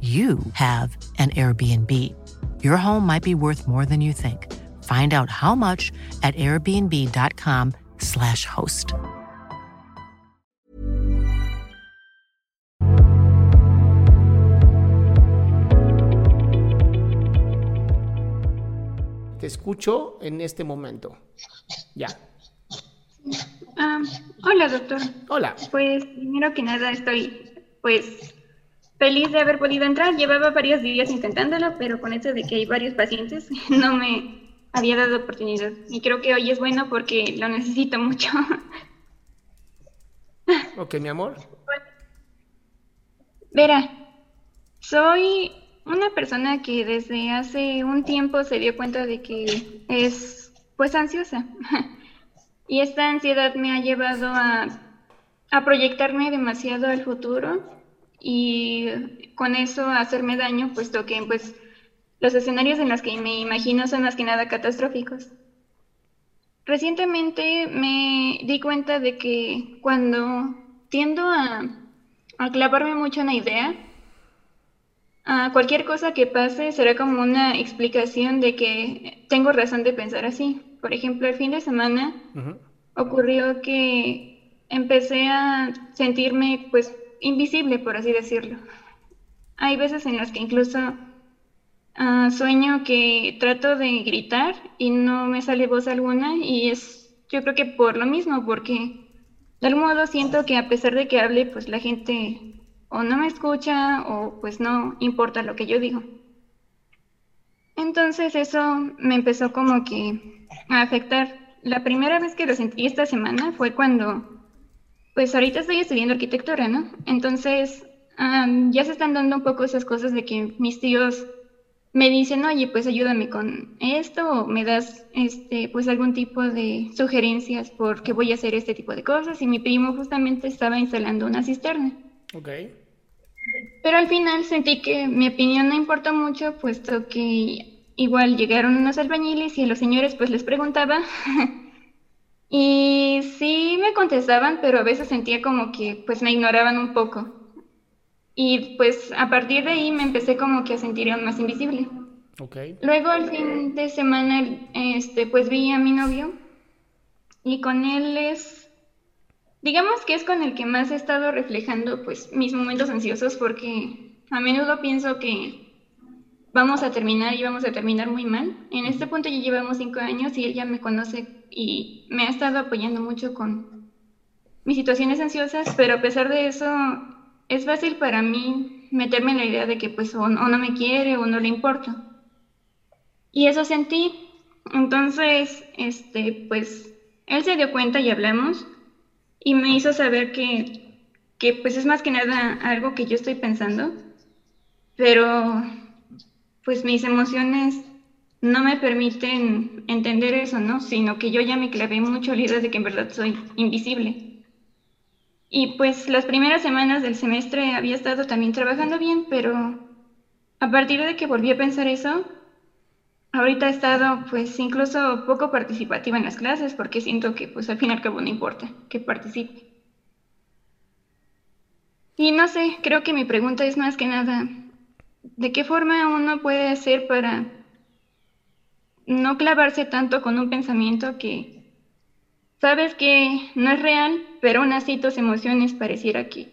you have an Airbnb. Your home might be worth more than you think. Find out how much at airbnb.com/slash host. Te escucho en este momento. Ya. Ah, hola, doctor. Hola. Pues primero que nada estoy, pues, feliz de haber podido entrar. Llevaba varios días intentándolo, pero con eso de que hay varios pacientes, no me había dado oportunidad. Y creo que hoy es bueno porque lo necesito mucho. Ok, mi amor. Verá, soy una persona que desde hace un tiempo se dio cuenta de que es, pues, ansiosa. Y esta ansiedad me ha llevado a, a proyectarme demasiado al futuro y con eso hacerme daño, puesto que pues los escenarios en los que me imagino son más que nada catastróficos. Recientemente me di cuenta de que cuando tiendo a, a clavarme mucho en una idea, a cualquier cosa que pase será como una explicación de que tengo razón de pensar así. Por ejemplo, el fin de semana ocurrió que empecé a sentirme pues invisible, por así decirlo. Hay veces en las que incluso ah, sueño que trato de gritar y no me sale voz alguna y es yo creo que por lo mismo, porque de algún modo siento que a pesar de que hable, pues la gente o no me escucha o pues no importa lo que yo digo. Entonces eso me empezó como que a afectar. La primera vez que lo sentí esta semana fue cuando pues ahorita estoy estudiando arquitectura, ¿no? Entonces, ya se están dando un poco esas cosas de que mis tíos me dicen, oye, pues ayúdame con esto, o me das, este, pues algún tipo de sugerencias porque voy a hacer este tipo de cosas, y mi primo justamente estaba instalando una cisterna. Ok. Pero al final sentí que mi opinión no importa mucho, puesto que igual llegaron unos albañiles y a los señores pues les preguntaba Y sí me contestaban, pero a veces sentía como que pues me ignoraban un poco. Y pues a partir de ahí me empecé como que a sentir más invisible. Okay. Luego al fin de semana este pues vi a mi novio y con él es digamos que es con el que más he estado reflejando pues mis momentos ansiosos porque a menudo pienso que vamos a terminar y vamos a terminar muy mal. En este punto ya llevamos cinco años y él ya me conoce y me ha estado apoyando mucho con mis situaciones ansiosas, pero a pesar de eso es fácil para mí meterme en la idea de que pues o, no me quiere o no le importo. Y eso sentí. Entonces, este, pues él se dio cuenta y hablamos y me hizo saber que, que pues es más que nada algo que yo estoy pensando, pero pues mis emociones no me permiten entender eso, ¿no? Sino que yo ya me clavé mucho la idea de que en verdad soy invisible. Y pues las primeras semanas del semestre había estado también trabajando bien, pero a partir de que volví a pensar eso, ahorita he estado pues incluso poco participativa en las clases porque siento que pues al fin y al cabo no importa que participe. Y no sé, creo que mi pregunta es más que nada, ¿de qué forma uno puede hacer para no clavarse tanto con un pensamiento que sabes que no es real, pero aún así tus emociones pareciera que,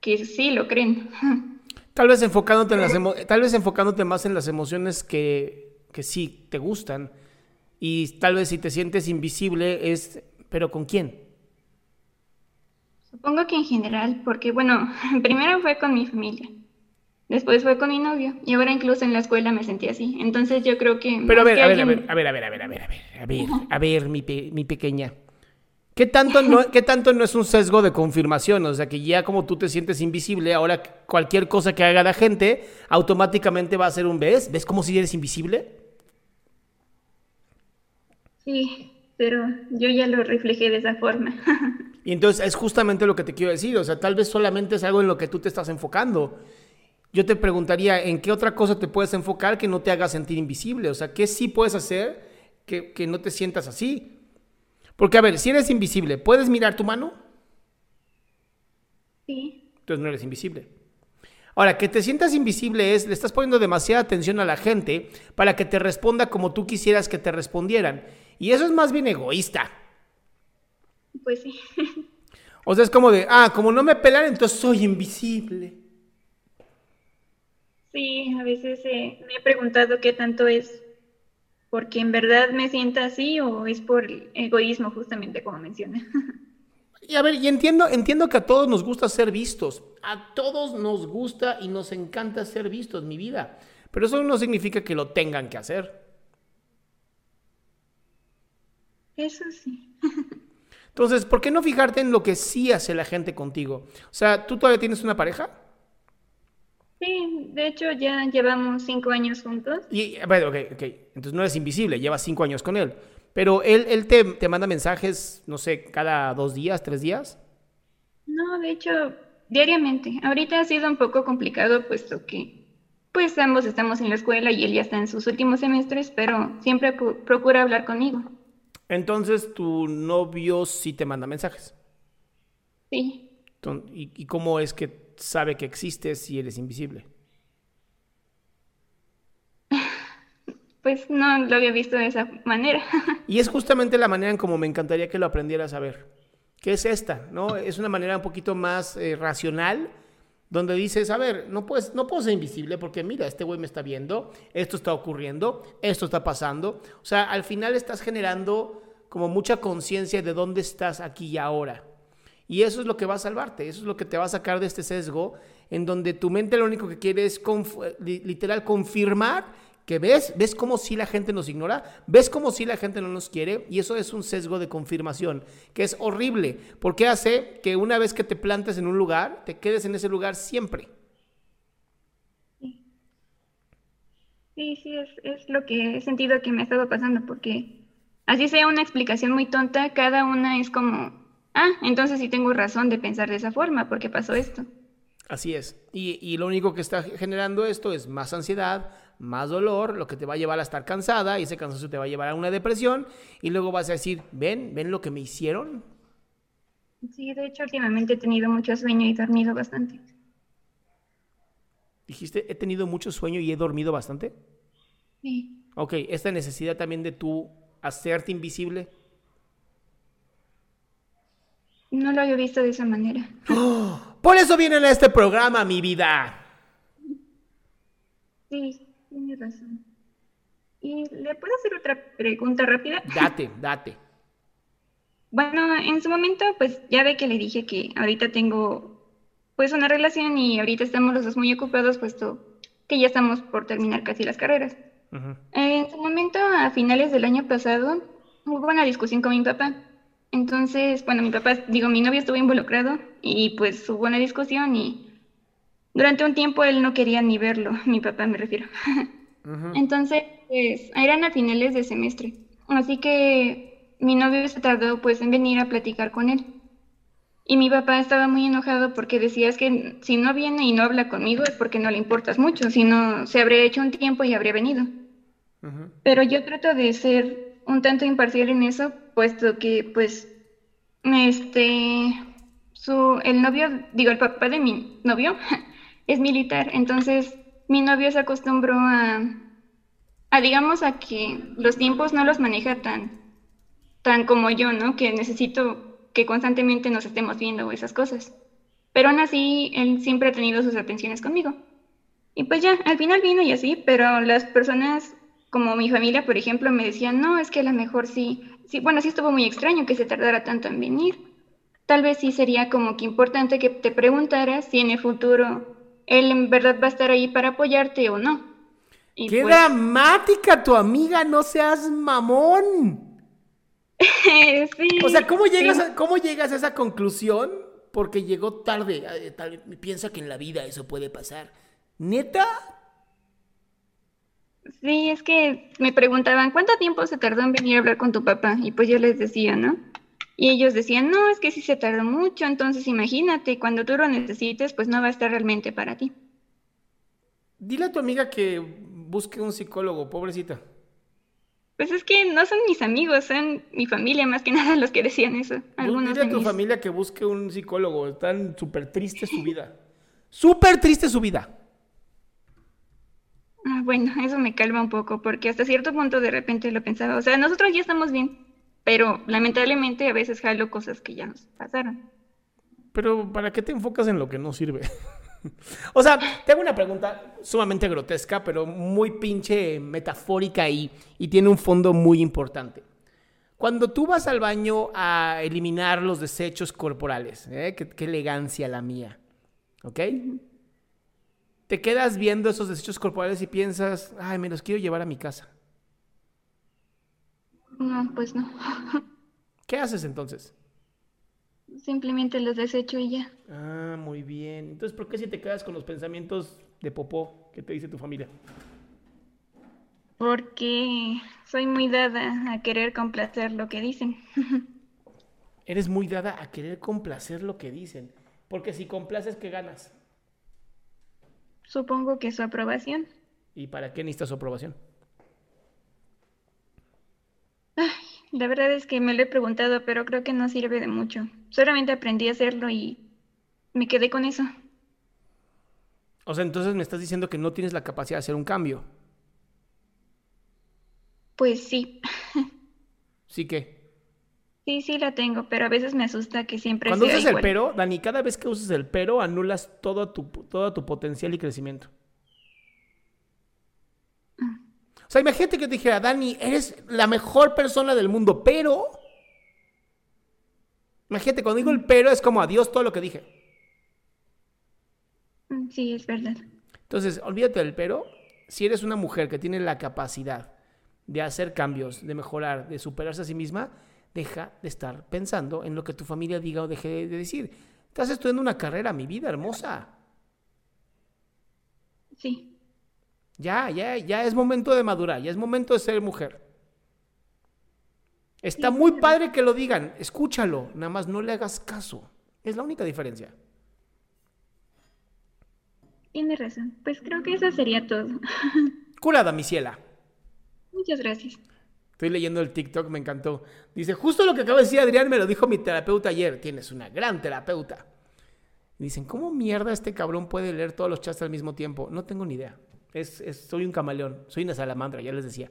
que sí lo creen? Tal vez enfocándote en las tal vez enfocándote más en las emociones que, que sí te gustan. Y tal vez si te sientes invisible es, pero ¿con quién? Supongo que en general, porque bueno, primero fue con mi familia, Después fue con mi novio y ahora incluso en la escuela me sentí así. Entonces yo creo que... Pero a ver, a, ver, alguien... a ver, a ver, a ver, a ver, a ver, a ver, a ver, mi, pe mi pequeña. ¿Qué tanto, no, ¿Qué tanto no es un sesgo de confirmación? O sea, que ya como tú te sientes invisible, ahora cualquier cosa que haga la gente automáticamente va a ser un ¿ves? ¿Ves cómo si eres invisible? Sí, pero yo ya lo reflejé de esa forma. Y entonces es justamente lo que te quiero decir. O sea, tal vez solamente es algo en lo que tú te estás enfocando. Yo te preguntaría, ¿en qué otra cosa te puedes enfocar que no te haga sentir invisible? O sea, ¿qué sí puedes hacer que, que no te sientas así? Porque, a ver, si eres invisible, ¿puedes mirar tu mano? Sí. Entonces no eres invisible. Ahora, que te sientas invisible es, le estás poniendo demasiada atención a la gente para que te responda como tú quisieras que te respondieran. Y eso es más bien egoísta. Pues sí. O sea, es como de, ah, como no me pelan, entonces soy invisible. Sí, a veces eh, me he preguntado qué tanto es porque en verdad me sienta así o es por egoísmo, justamente como mencioné. Y a ver, y entiendo, entiendo que a todos nos gusta ser vistos. A todos nos gusta y nos encanta ser vistos, mi vida. Pero eso no significa que lo tengan que hacer. Eso sí. Entonces, ¿por qué no fijarte en lo que sí hace la gente contigo? O sea, ¿tú todavía tienes una pareja? Sí, de hecho ya llevamos cinco años juntos. Y, bueno, ok, ok. Entonces no eres invisible, llevas cinco años con él. Pero él, él te, te manda mensajes, no sé, cada dos días, tres días. No, de hecho, diariamente. Ahorita ha sido un poco complicado, puesto que pues ambos estamos en la escuela y él ya está en sus últimos semestres, pero siempre procura hablar conmigo. Entonces, ¿tu novio sí te manda mensajes? Sí. ¿Y, y cómo es que sabe que existes si eres invisible? Pues no lo había visto de esa manera. Y es justamente la manera en como me encantaría que lo aprendieras a ver. Que es esta, ¿no? Es una manera un poquito más eh, racional, donde dices, a ver, no, puedes, no puedo ser invisible porque mira, este güey me está viendo, esto está ocurriendo, esto está pasando. O sea, al final estás generando como mucha conciencia de dónde estás aquí y ahora. Y eso es lo que va a salvarte, eso es lo que te va a sacar de este sesgo en donde tu mente lo único que quiere es literal confirmar que ves, ves como si la gente nos ignora, ves como si la gente no nos quiere y eso es un sesgo de confirmación que es horrible porque hace que una vez que te plantes en un lugar, te quedes en ese lugar siempre. Sí, sí, es, es lo que he sentido que me ha estado pasando porque así sea una explicación muy tonta, cada una es como ah, entonces sí tengo razón de pensar de esa forma porque pasó esto. Así es. Y, lo único que está generando esto es más ansiedad, más dolor, lo que te va a llevar a estar cansada y ese cansancio te va a llevar a una depresión y luego vas a decir, ven, ven lo que me hicieron. Sí, de hecho últimamente he tenido mucho sueño y he dormido bastante. ¿Dijiste, he tenido mucho sueño y he dormido bastante? Sí. Ok, esta necesidad también de tú hacerte invisible no lo había visto de esa manera. Por eso vienen a este programa, mi vida. Sí, tiene razón. ¿Y le puedo hacer otra pregunta rápida? Date, date. Bueno, en su momento, pues ya ve que le dije que ahorita tengo pues una relación y ahorita estamos los dos muy ocupados, puesto que ya estamos por terminar casi las carreras. En su momento, a finales del año pasado, hubo una discusión con mi papá entonces, bueno, mi papá, digo, mi novio estuvo involucrado y pues hubo una discusión y durante un tiempo él no quería ni verlo, mi papá me refiero. Entonces, pues eran a finales de semestre. Así que mi novio se tardó pues en venir a platicar con él. Y mi papá estaba muy enojado porque decía es que si no viene y no habla conmigo es porque no le importas mucho, si no se habría hecho un tiempo y habría venido. Pero yo trato de ser un tanto imparcial en eso, puesto que pues este su el novio, digo el papá de mi novio es militar, entonces mi novio se acostumbró a, a, digamos, a que los tiempos no los maneja tan, tan como yo, ¿no? Que necesito que constantemente nos estemos viendo esas cosas. Pero aún así, él siempre ha tenido sus atenciones conmigo. Y pues ya, al final vino y así, pero las personas como mi familia, por ejemplo, me decían, no, es que a lo mejor sí, sí, bueno, sí estuvo muy extraño que se tardara tanto en venir. Tal vez sí sería como que importante que te preguntaras si en el futuro él en verdad va a estar ahí para apoyarte o no. ¡Qué pues dramática tu amiga! ¡No seas mamón! sí. O sea, ¿cómo llegas, a, ¿cómo llegas a esa conclusión? Porque llegó tarde. Tal, piensa que en la vida eso puede pasar. ¿Neta? Sí, es que me preguntaban, ¿cuánto tiempo se tardó en venir a hablar con tu papá? Y pues yo les decía, ¿no? Y ellos decían, no, es que sí se tardó mucho, entonces imagínate, cuando tú lo necesites, pues no va a estar realmente para ti. Dile a tu amiga que busque un psicólogo, pobrecita. Pues es que no son mis amigos, son mi familia más que nada los que decían eso. Algunos Dile a tu familia que busque un psicólogo, están súper triste su vida. Súper triste su vida. Ah, bueno, eso me calma un poco, porque hasta cierto punto de repente lo pensaba. O sea, nosotros ya estamos bien, pero lamentablemente a veces jalo cosas que ya nos pasaron. Pero ¿para qué te enfocas en lo que no sirve? o sea, tengo una pregunta sumamente grotesca, pero muy pinche metafórica y, y tiene un fondo muy importante. Cuando tú vas al baño a eliminar los desechos corporales, ¿eh? qué, qué elegancia la mía, ¿ok? Te quedas viendo esos desechos corporales y piensas, ay, me los quiero llevar a mi casa. No, pues no. ¿Qué haces entonces? Simplemente los desecho y ya. Ah, muy bien. Entonces, ¿por qué si te quedas con los pensamientos de popó que te dice tu familia? Porque soy muy dada a querer complacer lo que dicen. Eres muy dada a querer complacer lo que dicen. Porque si complaces, ¿qué ganas? Supongo que su aprobación. ¿Y para qué necesitas su aprobación? la verdad es que me lo he preguntado, pero creo que no sirve de mucho. Solamente aprendí a hacerlo y me quedé con eso. O sea, entonces me estás diciendo que no tienes la capacidad de hacer un cambio. Pues sí. ¿Sí qué? Sí, sí la tengo, pero a veces me asusta que siempre Cuando usas el pero, Dani, cada vez que usas el pero, anulas todo tu, todo tu potencial y crecimiento. Mm. O sea, imagínate que te dijera, Dani, eres la mejor persona del mundo, pero... Imagínate, cuando digo el pero es como adiós todo lo que dije. Mm, sí, es verdad. Entonces, olvídate del pero. Si eres una mujer que tiene la capacidad de hacer cambios, de mejorar, de superarse a sí misma, deja de estar pensando en lo que tu familia diga o deje de decir. Estás estudiando una carrera, mi vida hermosa. Sí. Ya, ya, ya es momento de madurar, ya es momento de ser mujer. Está muy padre que lo digan, escúchalo, nada más no le hagas caso. Es la única diferencia. Tiene razón. Pues creo que eso sería todo. Curada, mi ciela. Muchas gracias. Estoy leyendo el TikTok, me encantó. Dice, justo lo que acaba de decir Adrián me lo dijo mi terapeuta ayer. Tienes una gran terapeuta. dicen, ¿cómo mierda este cabrón puede leer todos los chats al mismo tiempo? No tengo ni idea. Es, soy un camaleón, soy una salamandra, ya les decía.